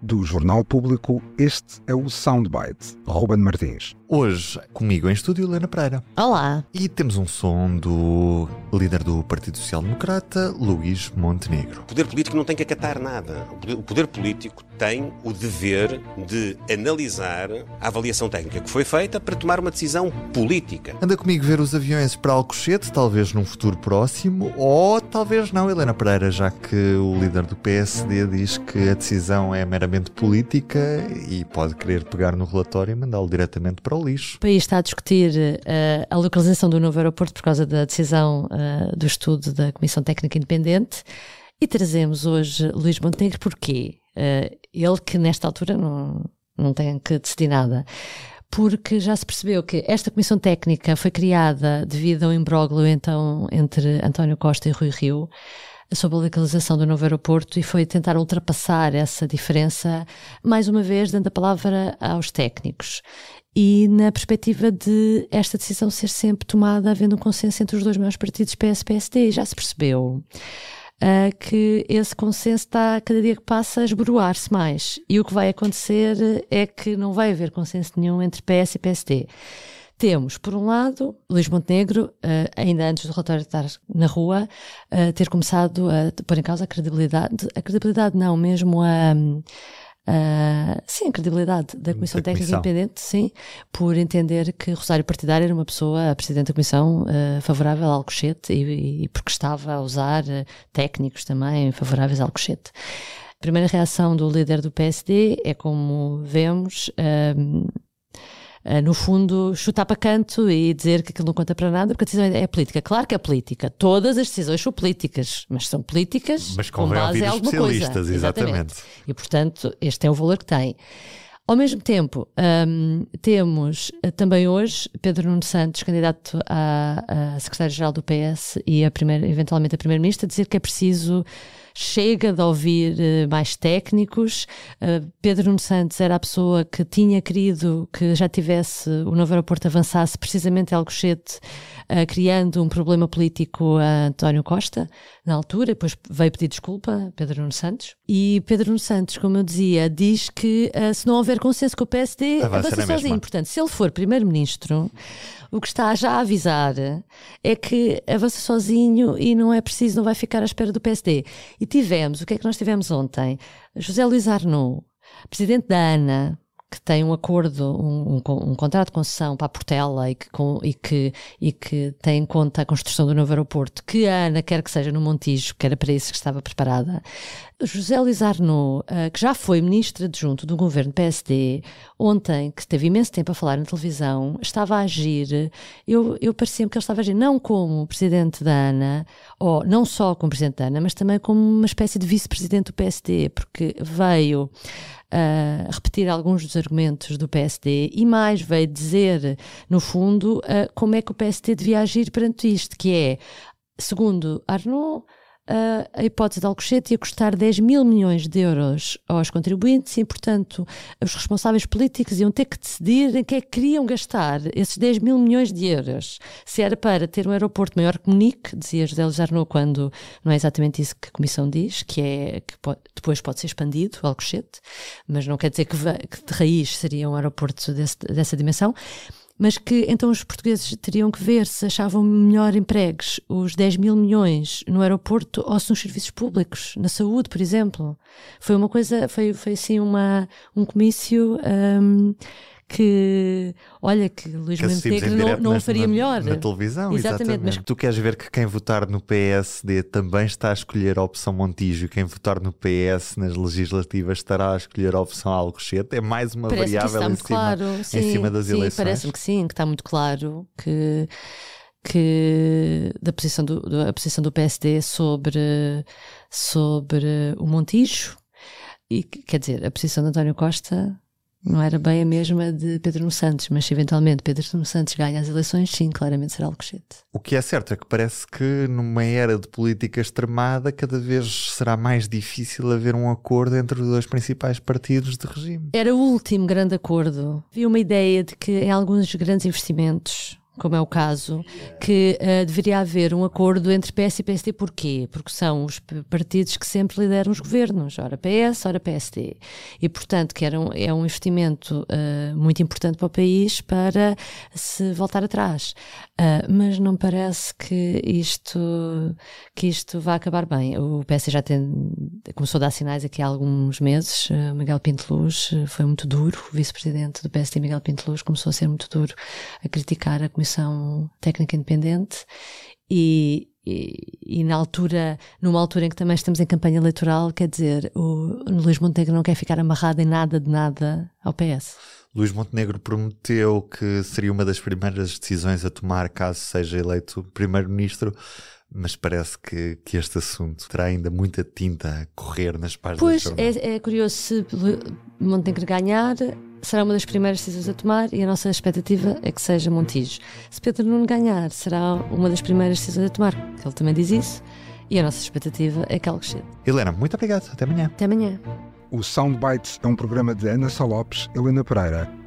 Do Jornal Público, este é o Soundbite. Ruben Martins. Hoje, comigo em estúdio, Helena Pereira. Olá. E temos um som do líder do Partido Social Democrata, Luís Montenegro. O poder político não tem que acatar nada. O poder político tem o dever de analisar a avaliação técnica que foi feita para tomar uma decisão política. Anda comigo ver os aviões para Alcochete, talvez num futuro próximo, ou talvez não, Helena Pereira, já que o líder do PSD diz que a decisão é meramente política e pode querer pegar no relatório e mandá-lo diretamente para o lixo. O país está a discutir uh, a localização do novo aeroporto por causa da decisão uh, do estudo da Comissão Técnica Independente e trazemos hoje Luís Montenegro porquê? Uh, ele que nesta altura não, não tem que decidir nada porque já se percebeu que esta comissão técnica foi criada devido ao imbróglio então entre António Costa e Rui Rio sobre a localização do novo aeroporto e foi tentar ultrapassar essa diferença, mais uma vez dando a palavra aos técnicos. E na perspectiva de esta decisão ser sempre tomada havendo um consenso entre os dois maiores partidos, PS e PSD, já se percebeu uh, que esse consenso está, cada dia que passa, a esboroar-se mais. E o que vai acontecer é que não vai haver consenso nenhum entre PS e PSD. Temos, por um lado, Luís Montenegro, uh, ainda antes do relatório estar na rua, uh, ter começado a pôr em causa a credibilidade, a credibilidade não, mesmo a, Uh, sim, a credibilidade da Comissão da Técnica comissão. Independente, sim, por entender que Rosário Partidário era uma pessoa, a Presidente da Comissão, uh, favorável ao Alcochete e, e, porque estava a usar uh, técnicos também favoráveis ao Alcochete. A primeira reação do líder do PSD é como vemos no fundo, chutar para canto e dizer que aquilo não conta para nada, porque a decisão é política. Claro que é política. Todas as decisões são políticas, mas são políticas mas com base em alguma coisa. Exatamente. exatamente. E, portanto, este é o valor que tem. Ao mesmo tempo, um, temos eh, também hoje Pedro Nuno Santos, candidato a, a secretário-geral do PS e a eventualmente a primeiro-ministro, a dizer que é preciso chega de ouvir uh, mais técnicos. Uh, Pedro Nuno Santos era a pessoa que tinha querido que já tivesse o novo aeroporto avançasse precisamente em Alcochete, criando um problema político a António Costa, na altura, depois veio pedir desculpa, Pedro Nuno Santos. E Pedro Nuno Santos, como eu dizia, diz que se não houver consenso com o PSD, avança, avança sozinho. Portanto, se ele for primeiro-ministro, o que está já a avisar é que avança sozinho e não é preciso, não vai ficar à espera do PSD. E tivemos, o que é que nós tivemos ontem? José Luís Arnaud, presidente da ANA, que tem um acordo, um, um, um, contrato de concessão para a Portela e que, com, e, que, e que tem em conta a construção do novo aeroporto, que a ANA quer que seja no Montijo, que era para isso que estava preparada. José Arnaud, uh, que já foi ministro adjunto do governo PSD, ontem, que teve imenso tempo a falar na televisão, estava a agir, eu, eu parecia-me que ele estava a agir não como presidente da ANA, ou não só como presidente da ANA, mas também como uma espécie de vice-presidente do PSD, porque veio a repetir alguns dos argumentos do PSD e mais veio dizer, no fundo, uh, como é que o PSD devia agir perante isto, que é, segundo Arnaud, uh, a hipótese de Alcochete ia custar 10 mil milhões de euros aos contribuintes e, portanto, os responsáveis políticos iam ter que decidir em que é que queriam gastar esses 10 mil milhões de euros. Se era para ter um aeroporto maior que Munique, dizia José Luís Arnaud, quando não é exatamente isso que a Comissão diz, que é que pode, depois pode ser expandido, Alcochete, mas não quer dizer que, que de raiz seria um aeroporto desse, dessa dimensão mas que então os portugueses teriam que ver se achavam melhor empregos os 10 mil milhões no aeroporto ou se nos serviços públicos, na saúde, por exemplo. Foi uma coisa, foi, foi assim uma, um comício um, que, olha, que Luís Montenegro não, não faria melhor. Na televisão, exatamente. exatamente. Mas tu queres ver que quem votar no PSD também está a escolher a opção Montijo e quem votar no PS nas legislativas estará a escolher a opção Alcochete? É mais uma parece variável em cima, claro. em sim, cima das sim, eleições? Parece-me que sim, que está muito claro que que da posição do, da posição do PSD sobre, sobre o Montijo e quer dizer, a posição de António Costa não era bem a mesma de Pedro Nuno Santos, mas se eventualmente Pedro Nuno Santos ganha as eleições, sim, claramente será Alcochete. O que é certo é que parece que numa era de política extremada cada vez será mais difícil haver um acordo entre os dois principais partidos de regime. Era o último grande acordo. Havia uma ideia de que em alguns grandes investimentos como é o caso, que uh, deveria haver um acordo entre PS e PSD. Porquê? Porque são os partidos que sempre lideram os governos, ora PS, ora PSD. E, portanto, que era um, é um investimento uh, muito importante para o país para se voltar atrás. Uh, mas não parece que isto, que isto vá acabar bem. O PS já tem, começou a dar sinais aqui há alguns meses. Miguel Pinto Luz foi muito duro, o vice-presidente do PSD, Miguel Pinto Luz, começou a ser muito duro a criticar a Comissão Técnica Independente e, e, e, na altura, numa altura em que também estamos em campanha eleitoral, quer dizer, o Luís Montenegro não quer ficar amarrado em nada de nada ao PS. Luís Montenegro prometeu que seria uma das primeiras decisões a tomar caso seja eleito primeiro-ministro, mas parece que, que este assunto terá ainda muita tinta a correr nas páginas Pois, é, é curioso se Montenegro ganhar, será uma das primeiras decisões a tomar e a nossa expectativa é que seja Montijo. Se Pedro Nuno ganhar, será uma das primeiras decisões a tomar, que ele também diz isso, e a nossa expectativa é que algo chegue. Helena, muito obrigado. Até amanhã. Até amanhã. O Soundbites é um programa de Ana Salopes, Helena Pereira